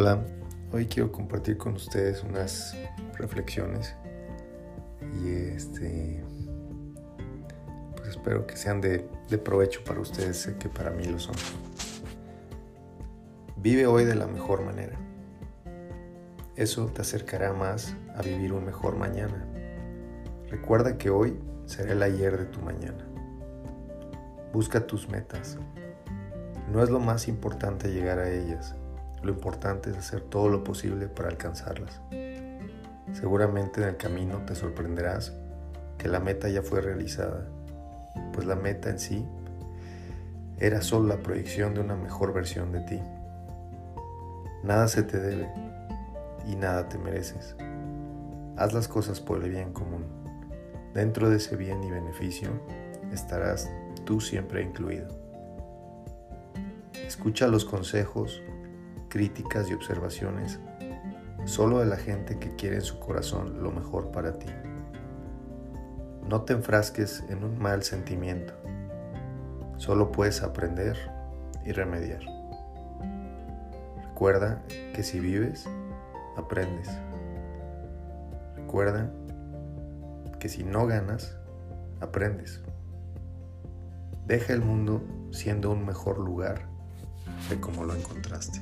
Hola, hoy quiero compartir con ustedes unas reflexiones y este pues espero que sean de, de provecho para ustedes, sé que para mí lo son. Vive hoy de la mejor manera. Eso te acercará más a vivir un mejor mañana. Recuerda que hoy será el ayer de tu mañana. Busca tus metas. No es lo más importante llegar a ellas, lo importante es hacer todo lo posible para alcanzarlas. Seguramente en el camino te sorprenderás que la meta ya fue realizada, pues la meta en sí era solo la proyección de una mejor versión de ti. Nada se te debe y nada te mereces. Haz las cosas por el bien común. Dentro de ese bien y beneficio estarás tú siempre incluido. Escucha los consejos, críticas y observaciones solo de la gente que quiere en su corazón lo mejor para ti. No te enfrasques en un mal sentimiento, solo puedes aprender y remediar. Recuerda que si vives, aprendes. Recuerda que si no ganas, aprendes. Deja el mundo siendo un mejor lugar de cómo lo encontraste.